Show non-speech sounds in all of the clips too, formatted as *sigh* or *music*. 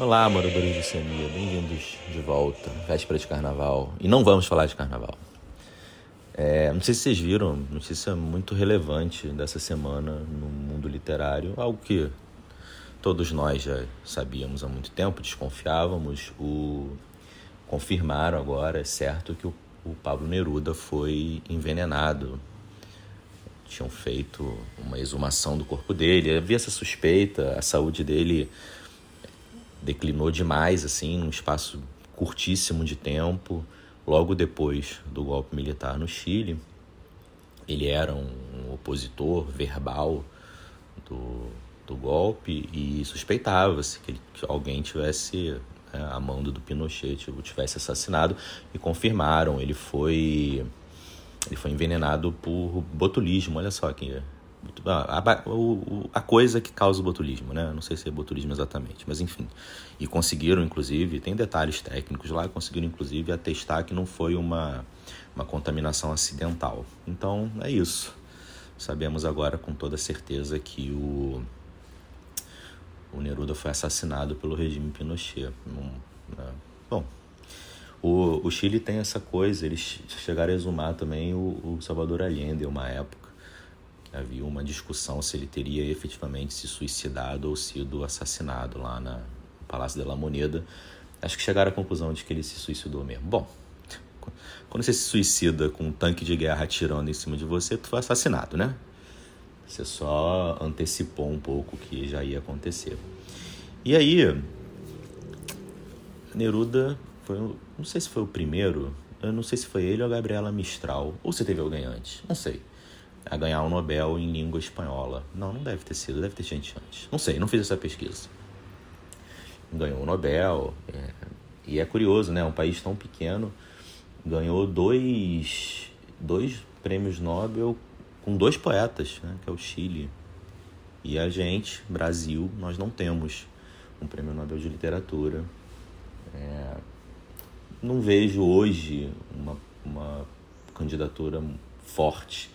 Olá, moradores de Semia, bem-vindos de volta, véspera de carnaval. E não vamos falar de carnaval. É, não sei se vocês viram, notícia muito relevante dessa semana no mundo literário, algo que todos nós já sabíamos há muito tempo, desconfiávamos. O confirmaram agora, é certo que o, o Pablo Neruda foi envenenado. Tinham feito uma exumação do corpo dele, havia essa suspeita, a saúde dele declinou demais, assim, num espaço curtíssimo de tempo, logo depois do golpe militar no Chile. Ele era um opositor verbal do, do golpe e suspeitava-se que, que, alguém tivesse né, a mando do Pinochet o tivesse assassinado e confirmaram. Ele foi ele foi envenenado por botulismo. Olha só que a, a, coisa que causa o botulismo, né? Não sei se é botulismo exatamente, mas enfim. E conseguiram, inclusive, tem detalhes técnicos lá, conseguiram, inclusive, atestar que não foi uma, uma contaminação acidental. Então, é isso. Sabemos agora com toda certeza que o, o Neruda foi assassinado pelo regime Pinochet. né? Bom, o, o Chile tem essa coisa, eles chegaram a exumar também o, o Salvador Allende uma época havia uma discussão se ele teria efetivamente se suicidado ou sido assassinado lá na, no Palácio de la Moneda. Acho que chegaram à conclusão de que ele se suicidou mesmo. Bom, quando você se suicida com um tanque de guerra atirando em cima de você, tu foi assassinado, né? Você só antecipou um pouco o que já ia acontecer. E aí, Neruda foi, não sei se foi o primeiro, eu não sei se foi ele ou a Gabriela Mistral, ou se teve alguém antes, não sei a ganhar um Nobel em língua espanhola. Não, não deve ter sido, deve ter gente antes. Não sei, não fiz essa pesquisa. Ganhou o Nobel. É, e é curioso, né? Um país tão pequeno ganhou dois, dois prêmios Nobel com dois poetas, né? que é o Chile. E a gente, Brasil, nós não temos um prêmio Nobel de literatura. É, não vejo hoje uma, uma candidatura forte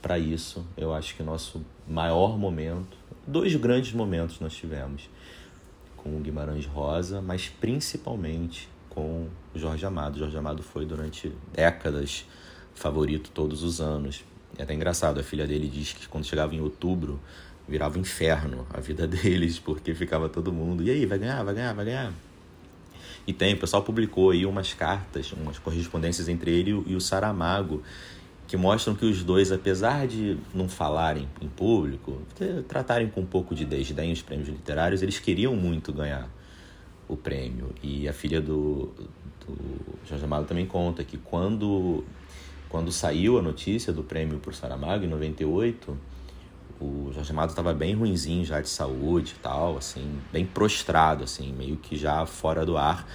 para isso. Eu acho que o nosso maior momento, dois grandes momentos nós tivemos com o Guimarães Rosa, mas principalmente com o Jorge Amado. Jorge Amado foi durante décadas favorito todos os anos. É até engraçado, a filha dele diz que quando chegava em outubro virava um inferno a vida *laughs* deles, porque ficava todo mundo, e aí, vai ganhar, vai ganhar, vai ganhar. E tem, o pessoal publicou aí umas cartas, umas correspondências entre ele e o Saramago, que mostram que os dois, apesar de não falarem em público, tratarem com um pouco de desdém os prêmios literários, eles queriam muito ganhar o prêmio. E a filha do, do Jorge Amado também conta que quando, quando saiu a notícia do prêmio por Saramago, em 98, o Jorge Amado estava bem ruinzinho já de saúde e tal, assim, bem prostrado, assim, meio que já fora do ar.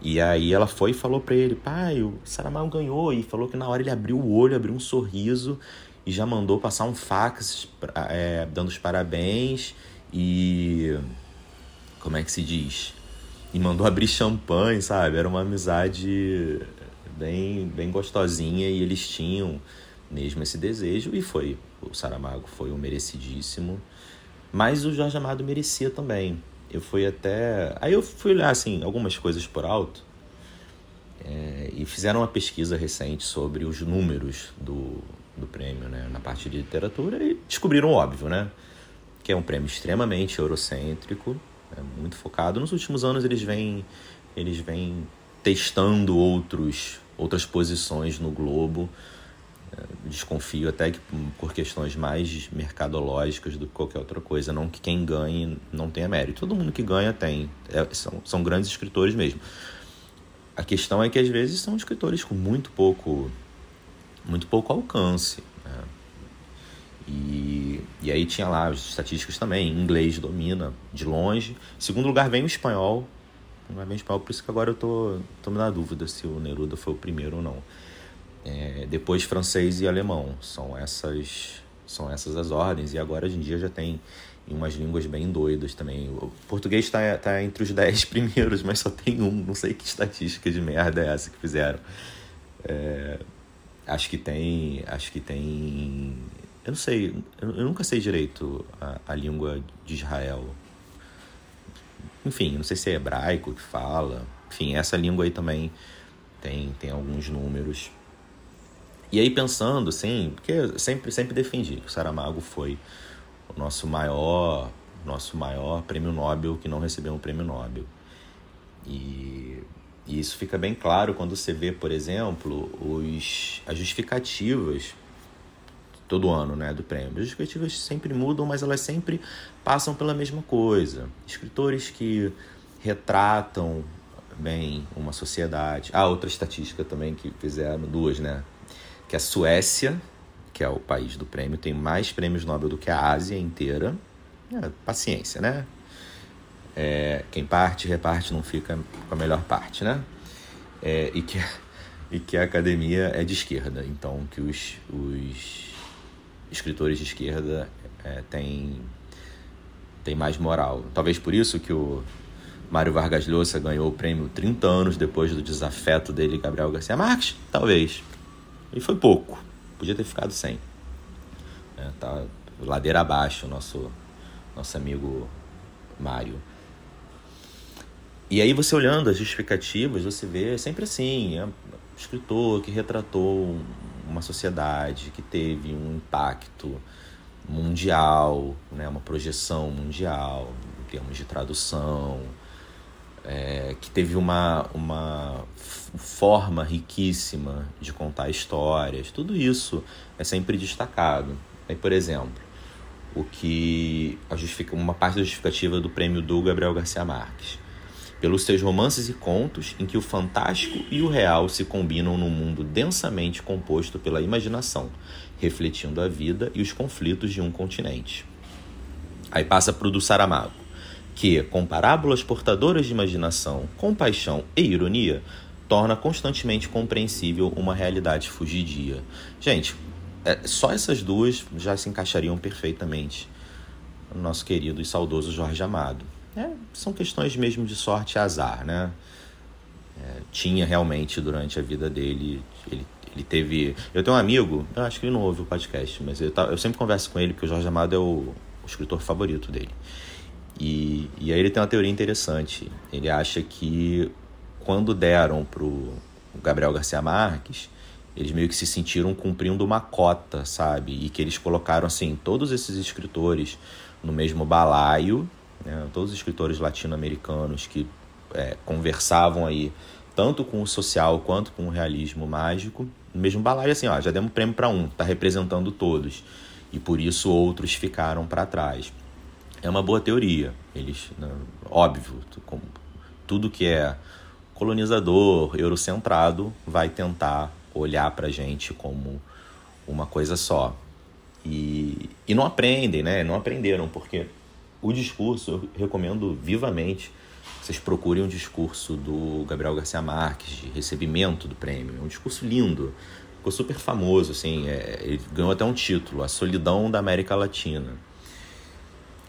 E aí ela foi e falou para ele, pai, o Saramago ganhou. E falou que na hora ele abriu o olho, abriu um sorriso e já mandou passar um fax é, dando os parabéns e... Como é que se diz? E mandou abrir champanhe, sabe? Era uma amizade bem, bem gostosinha e eles tinham mesmo esse desejo e foi. O Saramago foi um merecidíssimo. Mas o Jorge Amado merecia também eu fui até. Aí eu fui olhar assim, algumas coisas por alto. É, e fizeram uma pesquisa recente sobre os números do, do prêmio né, na parte de literatura e descobriram óbvio, né? Que é um prêmio extremamente eurocêntrico, é muito focado. Nos últimos anos eles vêm, eles vêm testando outros, outras posições no globo desconfio até que por questões mais mercadológicas do que qualquer outra coisa, não que quem ganhe não tenha mérito. Todo mundo que ganha tem, é, são, são grandes escritores mesmo. A questão é que às vezes são escritores com muito pouco, muito pouco alcance. Né? E, e aí tinha lá as estatísticas também, inglês domina de longe. Em segundo lugar vem o espanhol, não é bem espanhol, por isso que agora eu tô, tô me na dúvida se o Neruda foi o primeiro ou não. É, depois francês e alemão. São essas, são essas as ordens. E agora, hoje em dia, já tem umas línguas bem doidas também. O português está tá entre os *laughs* dez primeiros, mas só tem um. Não sei que estatística de merda é essa que fizeram. É, acho que tem. Acho que tem. Eu não sei. Eu, eu nunca sei direito a, a língua de Israel. enfim, não sei se é hebraico que fala. Enfim, essa língua aí também tem, tem alguns números. E aí pensando, assim, porque eu sempre, sempre defendi que o Saramago foi o nosso maior, nosso maior prêmio Nobel que não recebeu um prêmio Nobel. E, e isso fica bem claro quando você vê, por exemplo, os, as justificativas todo ano né, do prêmio. As justificativas sempre mudam, mas elas sempre passam pela mesma coisa. Escritores que retratam bem uma sociedade. Ah, outra estatística também que fizeram, duas, né? Que a Suécia, que é o país do prêmio, tem mais prêmios Nobel do que a Ásia inteira. É, paciência, né? É, quem parte, reparte, não fica com a melhor parte, né? É, e, que, e que a academia é de esquerda, então que os, os escritores de esquerda é, têm, mais moral. Talvez por isso que o Mário Vargas Llosa ganhou o prêmio 30 anos depois do desafeto dele, Gabriel Garcia Marques? Talvez. E foi pouco. Podia ter ficado sem. É, tá ladeira abaixo, nosso, nosso amigo Mário. E aí você olhando as justificativas, você vê sempre assim, é um escritor que retratou uma sociedade que teve um impacto mundial, né, uma projeção mundial em termos de tradução, é, que teve uma, uma forma riquíssima de contar histórias, tudo isso é sempre destacado. Aí, por exemplo, o que uma parte da justificativa do prêmio do Gabriel Garcia Marques, pelos seus romances e contos em que o fantástico e o real se combinam num mundo densamente composto pela imaginação, refletindo a vida e os conflitos de um continente. Aí passa para o do Saramago que, com parábolas portadoras de imaginação, compaixão e ironia, torna constantemente compreensível uma realidade fugidia. Gente, é, só essas duas já se encaixariam perfeitamente no nosso querido e saudoso Jorge Amado. É, são questões mesmo de sorte e azar, né? É, tinha realmente durante a vida dele, ele, ele teve. Eu tenho um amigo, eu acho que ele não ouve o podcast, mas eu, eu sempre converso com ele porque o Jorge Amado é o, o escritor favorito dele. E, e aí ele tem uma teoria interessante. Ele acha que quando deram pro Gabriel Garcia Marques, eles meio que se sentiram cumprindo uma cota, sabe? E que eles colocaram, assim, todos esses escritores no mesmo balaio, né? todos os escritores latino-americanos que é, conversavam aí tanto com o social quanto com o realismo mágico, no mesmo balaio, assim, ó, já demos prêmio para um, tá representando todos. E por isso outros ficaram para trás é uma boa teoria. Eles, né, óbvio, tudo que é colonizador, eurocentrado, vai tentar olhar para a gente como uma coisa só. E, e não aprendem, né? Não aprenderam, porque o discurso, eu recomendo vivamente vocês procurem um discurso do Gabriel Garcia Marques de recebimento do prêmio. É um discurso lindo, ficou super famoso, assim, é, ele ganhou até um título, A Solidão da América Latina.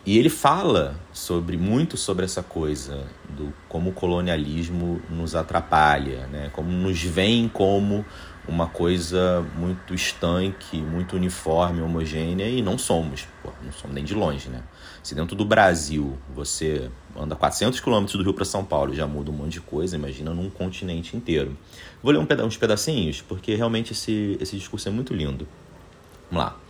E ele fala sobre muito sobre essa coisa do como o colonialismo nos atrapalha, né? Como nos vem como uma coisa muito estanque, muito uniforme, homogênea e não somos, pô, não somos nem de longe, né? Se dentro do Brasil você anda 400 quilômetros do Rio para São Paulo já muda um monte de coisa, imagina num continente inteiro. Vou ler um peda uns pedacinhos porque realmente esse, esse discurso é muito lindo. Vamos lá.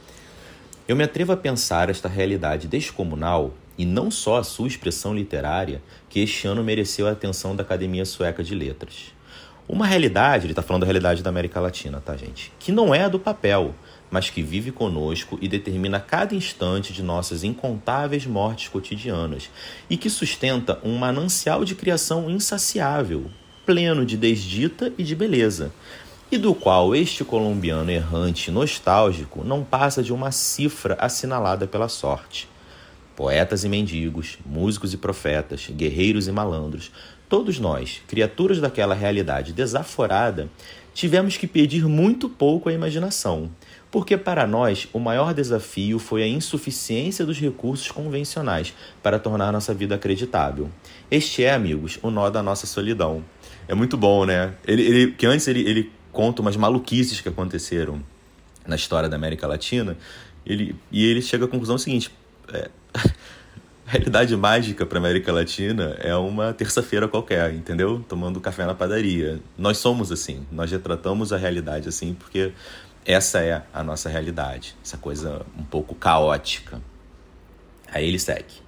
Eu me atrevo a pensar esta realidade descomunal, e não só a sua expressão literária, que este ano mereceu a atenção da Academia Sueca de Letras. Uma realidade, ele está falando da realidade da América Latina, tá, gente? Que não é a do papel, mas que vive conosco e determina cada instante de nossas incontáveis mortes cotidianas, e que sustenta um manancial de criação insaciável, pleno de desdita e de beleza, e do qual este colombiano errante nostálgico não passa de uma cifra assinalada pela sorte. Poetas e mendigos, músicos e profetas, guerreiros e malandros, todos nós, criaturas daquela realidade desaforada, tivemos que pedir muito pouco à imaginação, porque para nós o maior desafio foi a insuficiência dos recursos convencionais para tornar nossa vida acreditável. Este é, amigos, o nó da nossa solidão. É muito bom, né? Ele, ele que antes ele, ele conta umas maluquices que aconteceram na história da América Latina, ele, e ele chega à conclusão seguinte: é, *laughs* realidade mágica para América Latina é uma terça-feira qualquer, entendeu? Tomando café na padaria. Nós somos assim, nós retratamos a realidade assim porque essa é a nossa realidade, essa coisa um pouco caótica. Aí ele segue.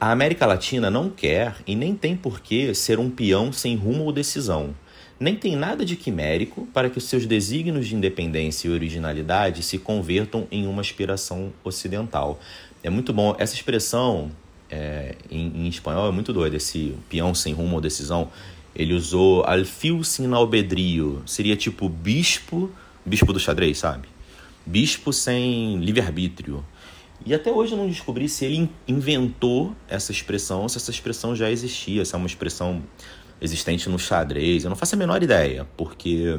A América Latina não quer e nem tem por que ser um peão sem rumo ou decisão. Nem tem nada de quimérico para que os seus desígnios de independência e originalidade se convertam em uma aspiração ocidental. É muito bom. Essa expressão é, em, em, espanhol é muito doida. Esse peão sem rumo ou decisão. Ele usou alfil sin albedrio. Seria tipo bispo, bispo do xadrez, sabe? Bispo sem livre-arbítrio. E até hoje eu não descobri se ele inventou essa expressão se essa expressão já existia, se é uma expressão existente no xadrez. Eu não faço a menor ideia, porque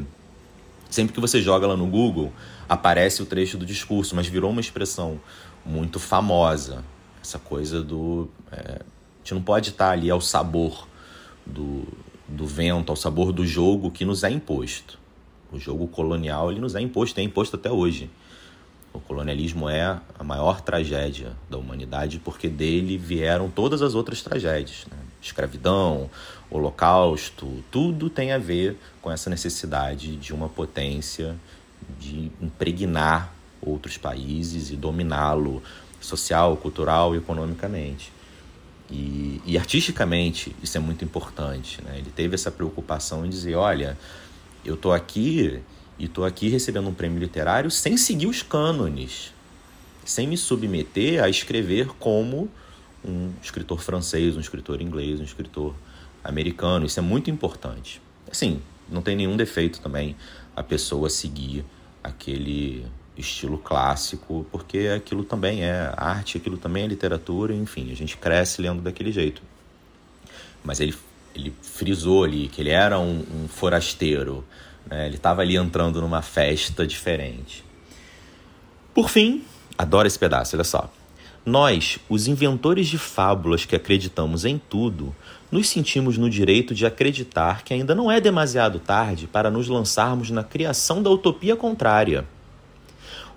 sempre que você joga lá no Google, aparece o trecho do discurso, mas virou uma expressão muito famosa. Essa coisa do. É, a gente não pode estar ali ao sabor do, do vento, ao sabor do jogo que nos é imposto. O jogo colonial ele nos é imposto, é imposto até hoje. O colonialismo é a maior tragédia da humanidade porque dele vieram todas as outras tragédias. Né? Escravidão, holocausto, tudo tem a ver com essa necessidade de uma potência de impregnar outros países e dominá-lo social, cultural e economicamente. E, e, artisticamente isso é muito importante. Né? Ele teve essa preocupação em dizer: olha, eu estou aqui e estou aqui recebendo um prêmio literário sem seguir os cânones, sem me submeter a escrever como um escritor francês, um escritor inglês, um escritor americano. Isso é muito importante. Assim, não tem nenhum defeito também a pessoa seguir aquele estilo clássico, porque aquilo também é arte, aquilo também é literatura, enfim, a gente cresce lendo daquele jeito. Mas ele, ele frisou ali que ele era um, um forasteiro, né? ele estava ali entrando numa festa diferente. Por fim, adoro esse pedaço, olha só. Nós, os inventores de fábulas que acreditamos em tudo, nos sentimos no direito de acreditar que ainda não é demasiado tarde para nos lançarmos na criação da utopia contrária.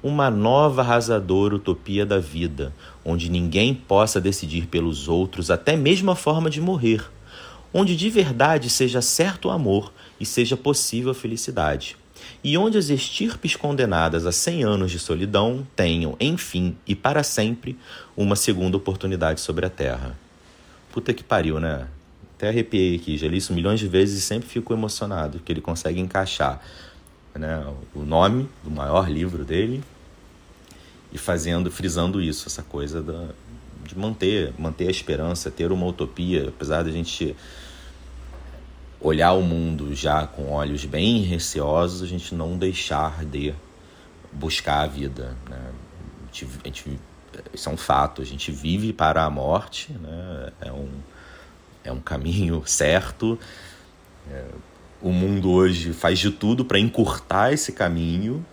Uma nova arrasadora utopia da vida, onde ninguém possa decidir pelos outros até mesmo a forma de morrer, onde de verdade seja certo o amor e seja possível a felicidade e onde as estirpes condenadas a 100 anos de solidão tenham, enfim e para sempre, uma segunda oportunidade sobre a terra. Puta que pariu, né? Até arrepiei aqui, já li isso milhões de vezes e sempre fico emocionado que ele consegue encaixar né, o nome do maior livro dele e fazendo, frisando isso, essa coisa da, de manter, manter a esperança, ter uma utopia, apesar da gente olhar o mundo já com olhos bem receosos, a gente não deixar de buscar a vida. Né? A gente, a gente, isso é um fato, a gente vive para a morte, né? é, um, é um caminho *laughs* certo. É, o mundo hoje faz de tudo para encurtar esse caminho,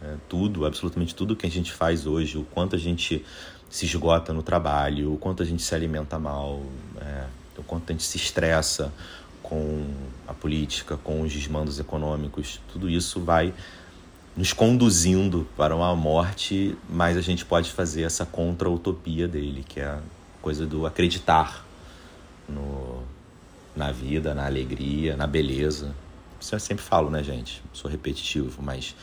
é, tudo, absolutamente tudo que a gente faz hoje, o quanto a gente se esgota no trabalho, o quanto a gente se alimenta mal, é, o quanto a gente se estressa, com a política, com os desmandos econômicos, tudo isso vai nos conduzindo para uma morte, mas a gente pode fazer essa contra-utopia dele, que é a coisa do acreditar no, na vida, na alegria, na beleza. Isso eu sempre falo, né, gente? Sou repetitivo, mas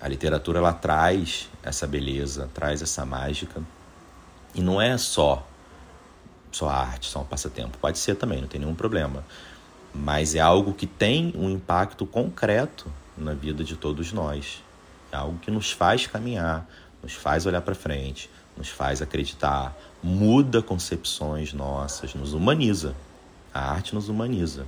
a literatura ela traz essa beleza, traz essa mágica. E não é só só arte, só um passatempo. Pode ser também, não tem nenhum problema mas é algo que tem um impacto concreto na vida de todos nós. É algo que nos faz caminhar, nos faz olhar para frente, nos faz acreditar, muda concepções nossas, nos humaniza. A arte nos humaniza.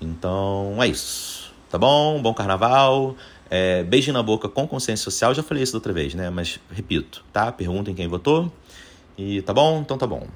Então é isso. Tá bom? Bom carnaval. É, beijo na boca com consciência social. Já falei isso da outra vez, né? Mas repito, tá? Perguntem quem votou. E tá bom? Então tá bom.